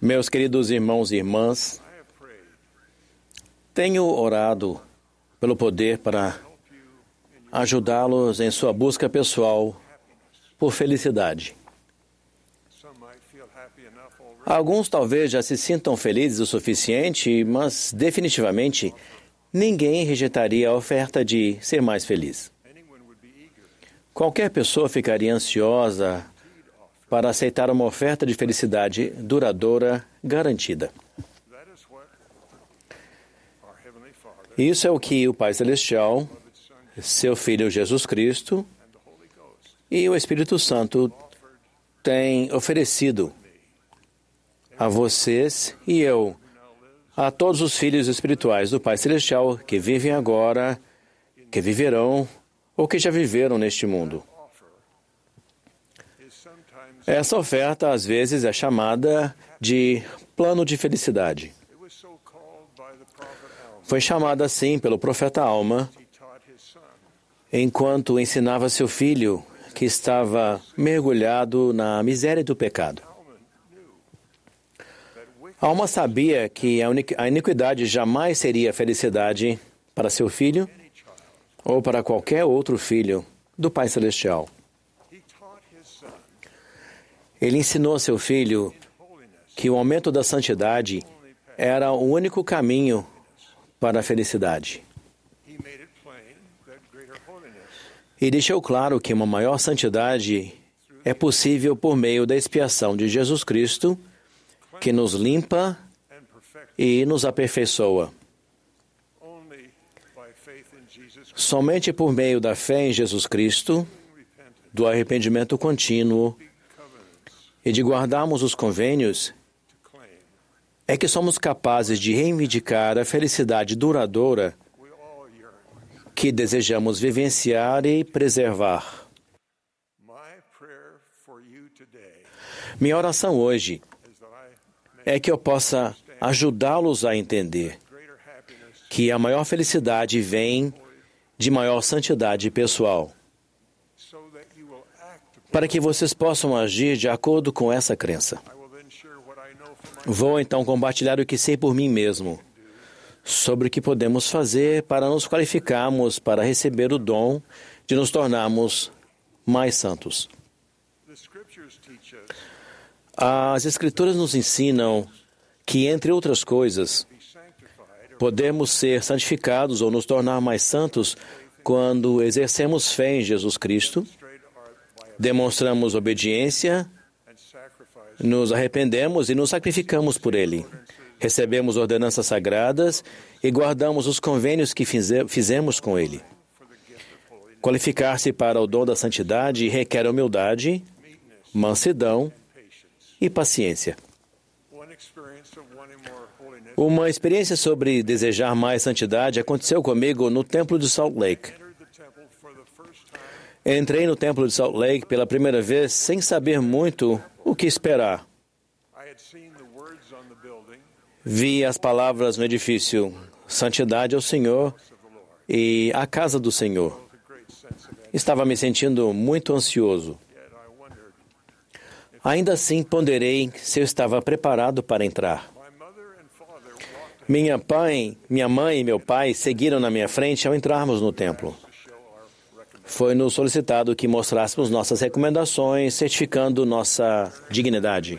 Meus queridos irmãos e irmãs, tenho orado pelo poder para ajudá-los em sua busca pessoal por felicidade. Alguns talvez já se sintam felizes o suficiente, mas definitivamente ninguém rejeitaria a oferta de ser mais feliz. Qualquer pessoa ficaria ansiosa para aceitar uma oferta de felicidade duradoura garantida. Isso é o que o Pai Celestial, seu Filho Jesus Cristo e o Espírito Santo têm oferecido a vocês e eu, a todos os filhos espirituais do Pai Celestial que vivem agora, que viverão ou que já viveram neste mundo. Essa oferta às vezes é chamada de plano de felicidade. Foi chamada assim pelo profeta Alma enquanto ensinava seu filho que estava mergulhado na miséria do pecado. Alma sabia que a iniquidade jamais seria felicidade para seu filho ou para qualquer outro filho do Pai Celestial. Ele ensinou a seu filho que o aumento da santidade era o único caminho para a felicidade. E deixou claro que uma maior santidade é possível por meio da expiação de Jesus Cristo que nos limpa e nos aperfeiçoa. Somente por meio da fé em Jesus Cristo, do arrependimento contínuo e de guardarmos os convênios, é que somos capazes de reivindicar a felicidade duradoura que desejamos vivenciar e preservar. Minha oração hoje é que eu possa ajudá-los a entender que a maior felicidade vem de maior santidade pessoal, para que vocês possam agir de acordo com essa crença. Vou então compartilhar o que sei por mim mesmo sobre o que podemos fazer para nos qualificarmos para receber o dom de nos tornarmos mais santos. As Escrituras nos ensinam que, entre outras coisas, podemos ser santificados ou nos tornar mais santos quando exercemos fé em Jesus Cristo, demonstramos obediência, nos arrependemos e nos sacrificamos por Ele. Recebemos ordenanças sagradas e guardamos os convênios que fizemos com Ele. Qualificar-se para o dom da santidade requer humildade, mansidão e paciência. Uma experiência sobre desejar mais santidade aconteceu comigo no templo de Salt Lake. Entrei no templo de Salt Lake pela primeira vez sem saber muito o que esperar. Vi as palavras no edifício: Santidade ao Senhor e a casa do Senhor. Estava me sentindo muito ansioso. Ainda assim, ponderei se eu estava preparado para entrar. Minha, pai, minha mãe e meu pai seguiram na minha frente ao entrarmos no templo. Foi-nos solicitado que mostrássemos nossas recomendações, certificando nossa dignidade.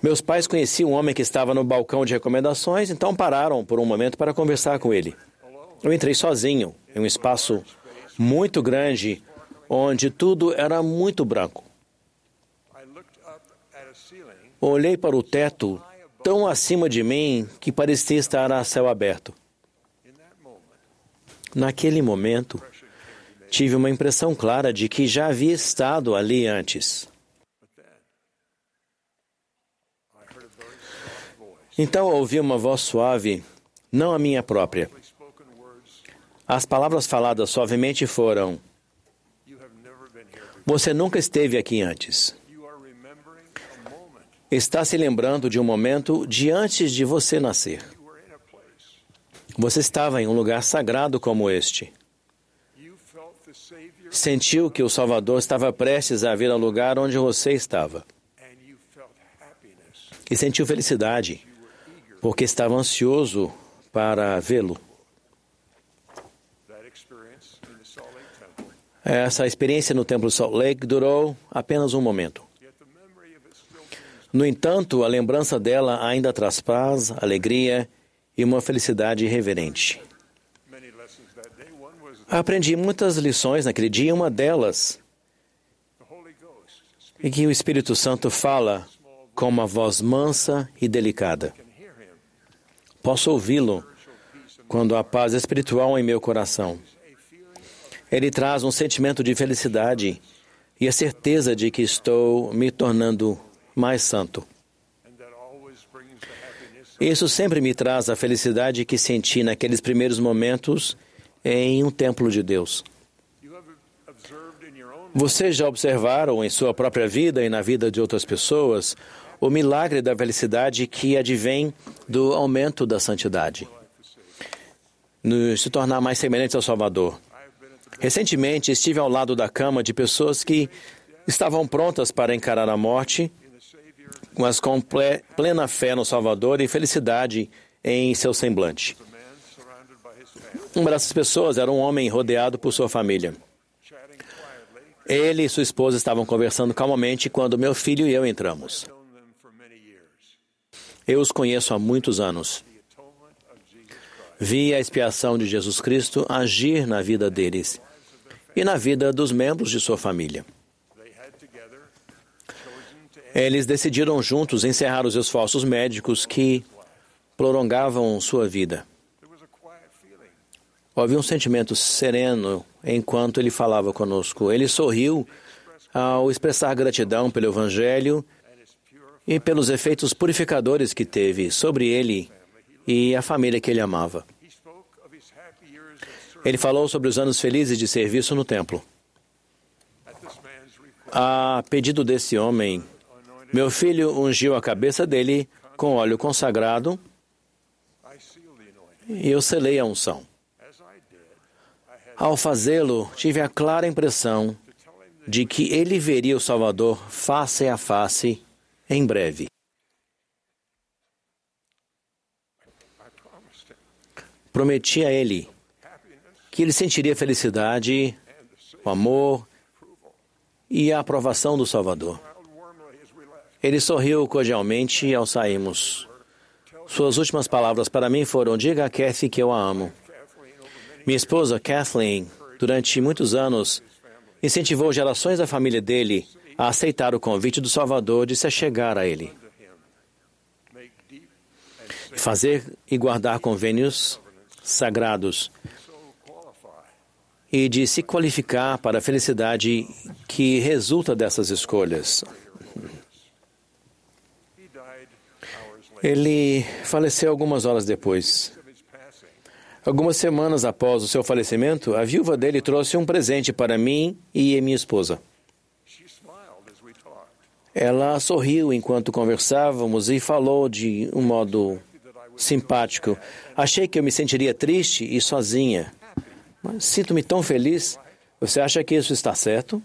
Meus pais conheciam um homem que estava no balcão de recomendações, então pararam por um momento para conversar com ele. Eu entrei sozinho, em um espaço muito grande, onde tudo era muito branco. Olhei para o teto tão acima de mim que parecia estar a céu aberto. Naquele momento, tive uma impressão clara de que já havia estado ali antes. Então ouvi uma voz suave, não a minha própria. As palavras faladas suavemente foram: Você nunca esteve aqui antes está se lembrando de um momento de antes de você nascer. Você estava em um lugar sagrado como este. Sentiu que o Salvador estava prestes a vir ao lugar onde você estava. e sentiu felicidade, porque estava ansioso para vê-lo. Essa experiência no Templo Salt Lake durou apenas um momento. No entanto, a lembrança dela ainda traz paz, alegria e uma felicidade reverente. Aprendi muitas lições naquele dia, uma delas é que o Espírito Santo fala com uma voz mansa e delicada. Posso ouvi-lo quando há paz espiritual em meu coração. Ele traz um sentimento de felicidade e a certeza de que estou me tornando mais santo. Isso sempre me traz a felicidade que senti naqueles primeiros momentos em um templo de Deus. Vocês já observaram em sua própria vida e na vida de outras pessoas o milagre da felicidade que advém do aumento da santidade, no se tornar mais semelhantes ao Salvador. Recentemente estive ao lado da cama de pessoas que estavam prontas para encarar a morte mas com plena fé no Salvador e felicidade em seu semblante. Uma dessas pessoas era um homem rodeado por sua família. Ele e sua esposa estavam conversando calmamente quando meu filho e eu entramos. Eu os conheço há muitos anos. Vi a expiação de Jesus Cristo agir na vida deles e na vida dos membros de sua família. Eles decidiram juntos encerrar os esforços médicos que prolongavam sua vida. Houve um sentimento sereno enquanto ele falava conosco. Ele sorriu ao expressar gratidão pelo Evangelho e pelos efeitos purificadores que teve sobre ele e a família que ele amava. Ele falou sobre os anos felizes de serviço no templo. A pedido desse homem, meu filho ungiu a cabeça dele com óleo consagrado e eu selei a unção. Ao fazê-lo, tive a clara impressão de que ele veria o Salvador face a face em breve. Prometi a ele que ele sentiria felicidade, o amor e a aprovação do Salvador. Ele sorriu cordialmente ao sairmos. Suas últimas palavras para mim foram: Diga a Kathy que eu a amo. Minha esposa, Kathleen, durante muitos anos, incentivou gerações da família dele a aceitar o convite do Salvador de se achegar a ele. Fazer e guardar convênios sagrados e de se qualificar para a felicidade que resulta dessas escolhas. Ele faleceu algumas horas depois. Algumas semanas após o seu falecimento, a viúva dele trouxe um presente para mim e minha esposa. Ela sorriu enquanto conversávamos e falou de um modo simpático. Achei que eu me sentiria triste e sozinha, mas sinto-me tão feliz. Você acha que isso está certo?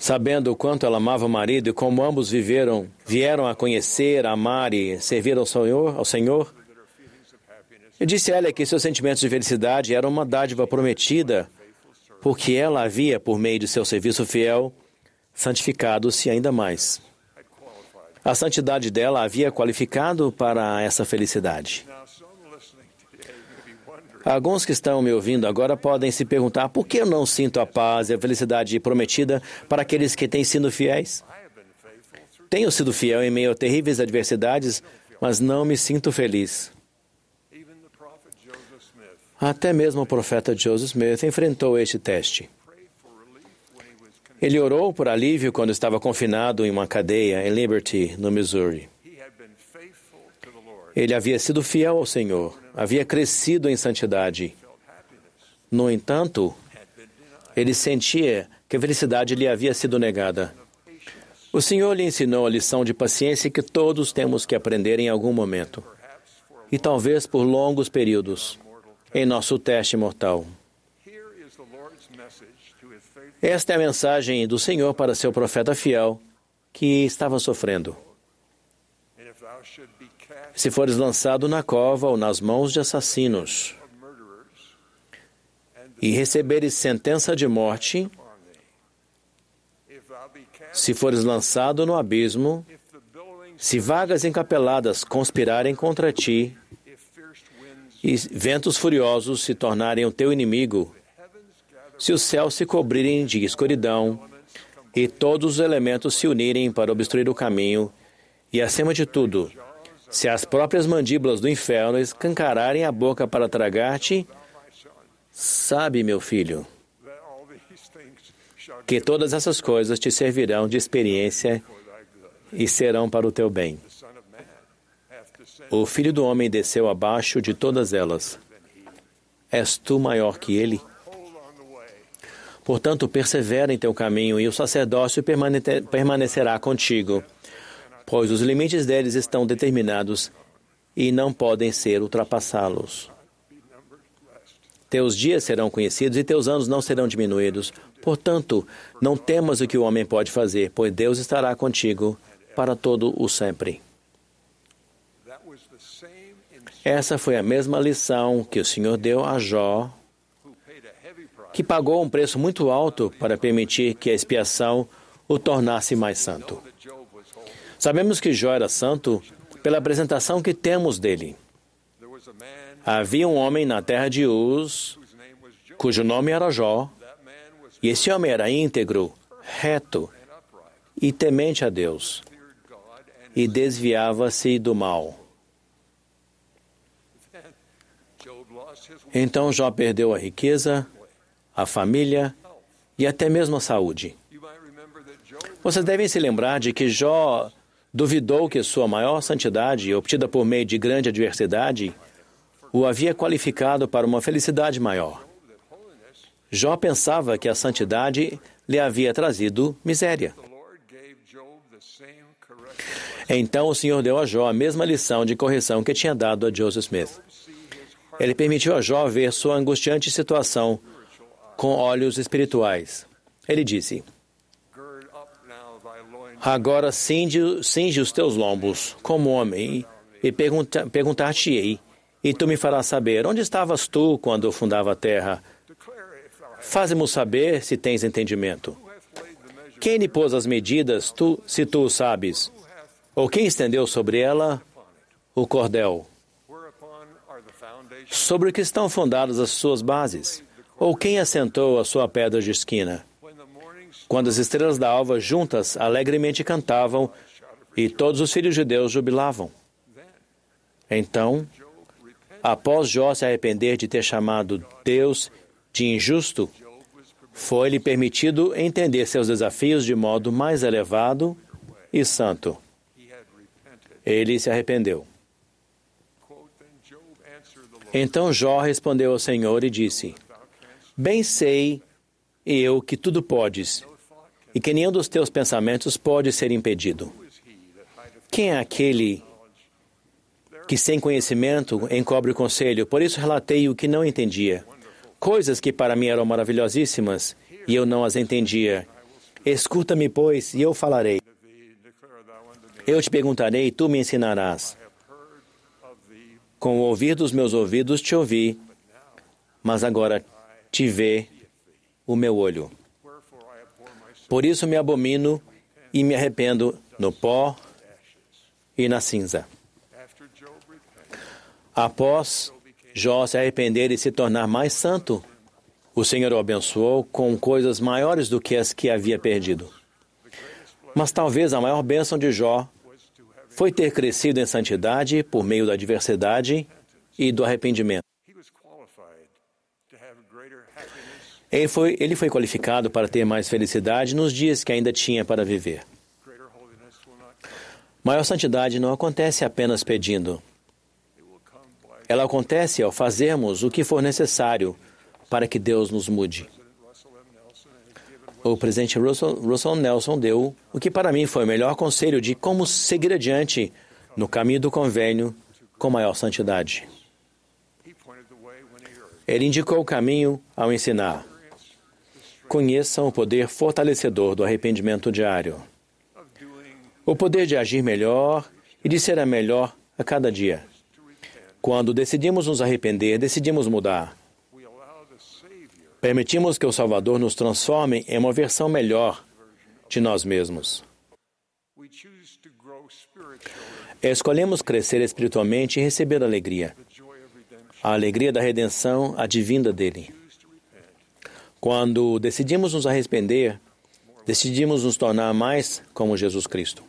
sabendo o quanto ela amava o marido e como ambos viveram, vieram a conhecer, amar e servir ao Senhor, ao Senhor. Eu disse a ela que seus sentimentos de felicidade eram uma dádiva prometida, porque ela havia, por meio de seu serviço fiel, santificado-se ainda mais. A santidade dela havia qualificado para essa felicidade. Alguns que estão me ouvindo agora podem se perguntar por que eu não sinto a paz e a felicidade prometida para aqueles que têm sido fiéis. Tenho sido fiel em meio a terríveis adversidades, mas não me sinto feliz. Até mesmo o profeta Joseph Smith enfrentou este teste. Ele orou por alívio quando estava confinado em uma cadeia em Liberty, no Missouri. Ele havia sido fiel ao Senhor, havia crescido em santidade. No entanto, ele sentia que a felicidade lhe havia sido negada. O Senhor lhe ensinou a lição de paciência que todos temos que aprender em algum momento, e talvez por longos períodos, em nosso teste mortal. Esta é a mensagem do Senhor para seu profeta fiel, que estava sofrendo. Se fores lançado na cova ou nas mãos de assassinos e receberes sentença de morte, se fores lançado no abismo, se vagas encapeladas conspirarem contra ti e ventos furiosos se tornarem o teu inimigo, se os céus se cobrirem de escuridão e todos os elementos se unirem para obstruir o caminho, e acima de tudo, se as próprias mandíbulas do inferno escancararem a boca para tragar-te, sabe, meu filho, que todas essas coisas te servirão de experiência. E serão para o teu bem. O filho do homem desceu abaixo de todas elas. És tu maior que ele? Portanto, persevera em teu caminho e o sacerdócio permane- permanecerá contigo, pois os limites deles estão determinados e não podem ser ultrapassá-los. Teus dias serão conhecidos e teus anos não serão diminuídos. Portanto, não temas o que o homem pode fazer, pois Deus estará contigo para todo o sempre. Essa foi a mesma lição que o Senhor deu a Jó, que pagou um preço muito alto para permitir que a expiação o tornasse mais santo. Sabemos que Jó era santo pela apresentação que temos dele. Havia um homem na terra de Uz, cujo nome era Jó, e esse homem era íntegro, reto e temente a Deus, e desviava-se do mal. Então Jó perdeu a riqueza, a família e até mesmo a saúde. Vocês devem se lembrar de que Jó duvidou que sua maior santidade, obtida por meio de grande adversidade, o havia qualificado para uma felicidade maior. Jó pensava que a santidade lhe havia trazido miséria. Então o Senhor deu a Jó a mesma lição de correção que tinha dado a Joseph Smith. Ele permitiu a Jó ver sua angustiante situação com olhos espirituais. Ele disse: Agora cinge, os teus lombos, como homem, e pergunta, perguntar-te-ei, e tu me farás saber, onde estavas tu quando fundava a terra? Faze-mo saber se tens entendimento. Quem lhe pôs as medidas, tu, se tu o sabes? Ou quem estendeu sobre ela o cordel? Sobre o que estão fundadas as suas bases? Ou quem assentou a sua pedra de esquina? Quando as estrelas da alva juntas alegremente cantavam e todos os filhos de Deus jubilavam. Então, após Jó se arrepender de ter chamado Deus de injusto, foi-lhe permitido entender seus desafios de modo mais elevado e santo. Ele se arrependeu. Então Jó respondeu ao Senhor e disse: Bem sei eu que tudo podes, e que nenhum dos teus pensamentos pode ser impedido. Quem é aquele que sem conhecimento encobre o conselho? Por isso relatei o que não entendia. Coisas que para mim eram maravilhosíssimas e eu não as entendia. Escuta-me, pois, e eu falarei. Eu te perguntarei e tu me ensinarás. Com o ouvir dos meus ouvidos te ouvi, mas agora te vê o meu olho. Por isso me abomino e me arrependo no pó e na cinza. Após Jó se arrepender e se tornar mais santo, o Senhor o abençoou com coisas maiores do que as que havia perdido. Mas talvez a maior bênção de Jó foi ter crescido em santidade por meio da adversidade e do arrependimento. Ele foi, ele foi qualificado para ter mais felicidade nos dias que ainda tinha para viver. Maior santidade não acontece apenas pedindo. Ela acontece ao fazermos o que for necessário para que Deus nos mude. President Russell M. Nelson and has given O presidente Russell, Russell Nelson deu o que para mim foi o melhor conselho de como seguir adiante no caminho do convênio com maior santidade. Ele indicou o caminho ao ensinar. Conheçam o poder fortalecedor do arrependimento diário. o poder de agir melhor e de ser a melhor a cada dia. Quando decidimos nos arrepender, decidimos mudar. Permitimos que o Salvador nos transforme em uma versão melhor de nós mesmos. Escolhemos crescer espiritualmente e receber alegria. of redemption A alegria da redenção advinda dele. Quando decidimos nos arrepender, decidimos nos tornar mais como Jesus Cristo.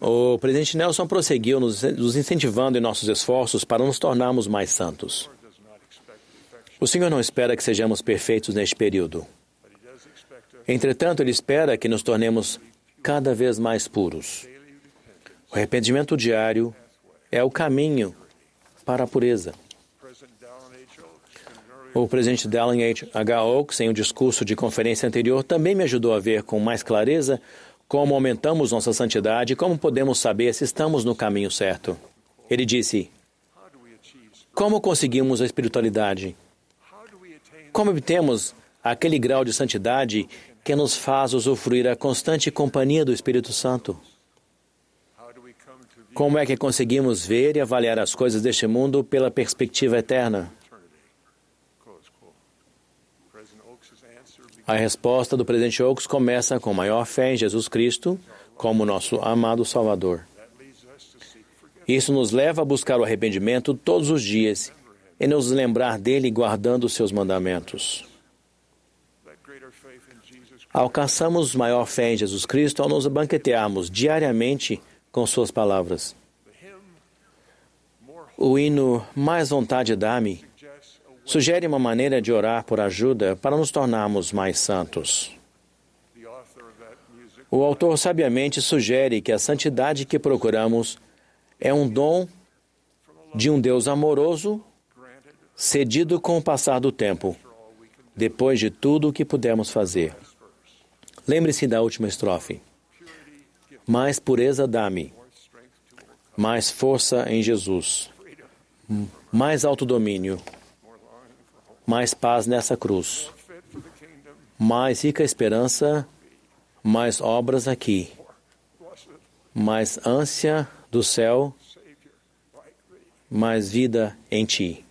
O presidente Nelson prosseguiu nos incentivando em nossos esforços para nos tornarmos mais santos. O Senhor não espera que sejamos perfeitos neste período. Entretanto, Ele espera que nos tornemos cada vez mais puros. O arrependimento diário é o caminho para a pureza. O presidente Dallin H. Oaks, em um discurso de conferência anterior, também me ajudou a ver com mais clareza como aumentamos nossa santidade e como podemos saber se estamos no caminho certo. Ele disse: Como conseguimos a espiritualidade? Como obtemos aquele grau de santidade que nos faz usufruir a constante companhia do Espírito Santo? Como é que conseguimos ver e avaliar as coisas deste mundo pela perspectiva eterna? A resposta do presidente Oaks começa com maior fé em Jesus Cristo como nosso amado Salvador. Isso nos leva a buscar o arrependimento todos os dias e nos lembrar dele guardando os seus mandamentos. Alcançamos maior fé em Jesus Cristo ao nos banquetearmos diariamente com suas palavras. O hino Mais Vontade Dá-me sugere uma maneira de orar por ajuda para nos tornarmos mais santos. O autor sabiamente sugere que a santidade que procuramos é um dom de um Deus amoroso cedido com o passar do tempo, depois de tudo o que pudemos fazer. Lembre-se da última estrofe. Mais pureza dá-me, mais força em Jesus, mais autodomínio, mais paz nessa cruz, mais rica esperança, mais obras aqui, mais ânsia do céu, mais vida em ti.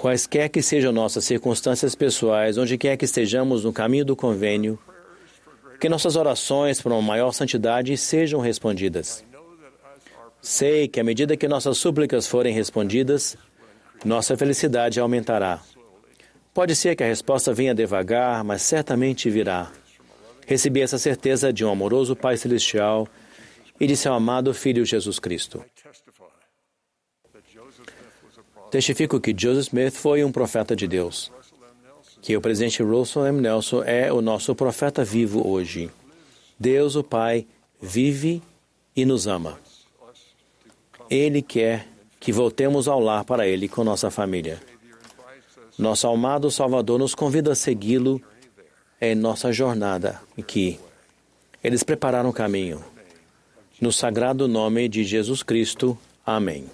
Quaisquer que sejam nossas circunstâncias pessoais, onde quer que estejamos no caminho do convênio, que nossas orações para uma maior santidade sejam respondidas. Sei que à medida que nossas súplicas forem respondidas, nossa felicidade aumentará. Pode ser que a resposta venha devagar, mas certamente virá. Recebi essa certeza de um amoroso Pai Celestial e de seu amado Filho Jesus Cristo. Testifico que Joseph Smith foi um profeta de Deus, que o presidente Russell M. Nelson é o nosso profeta vivo hoje. Deus, o Pai, vive e nos ama. Ele quer que voltemos ao lar para Ele com nossa família. Nosso amado Salvador nos convida a segui-lo em nossa jornada aqui. Eles prepararam o caminho. No sagrado nome de Jesus Cristo. Amém.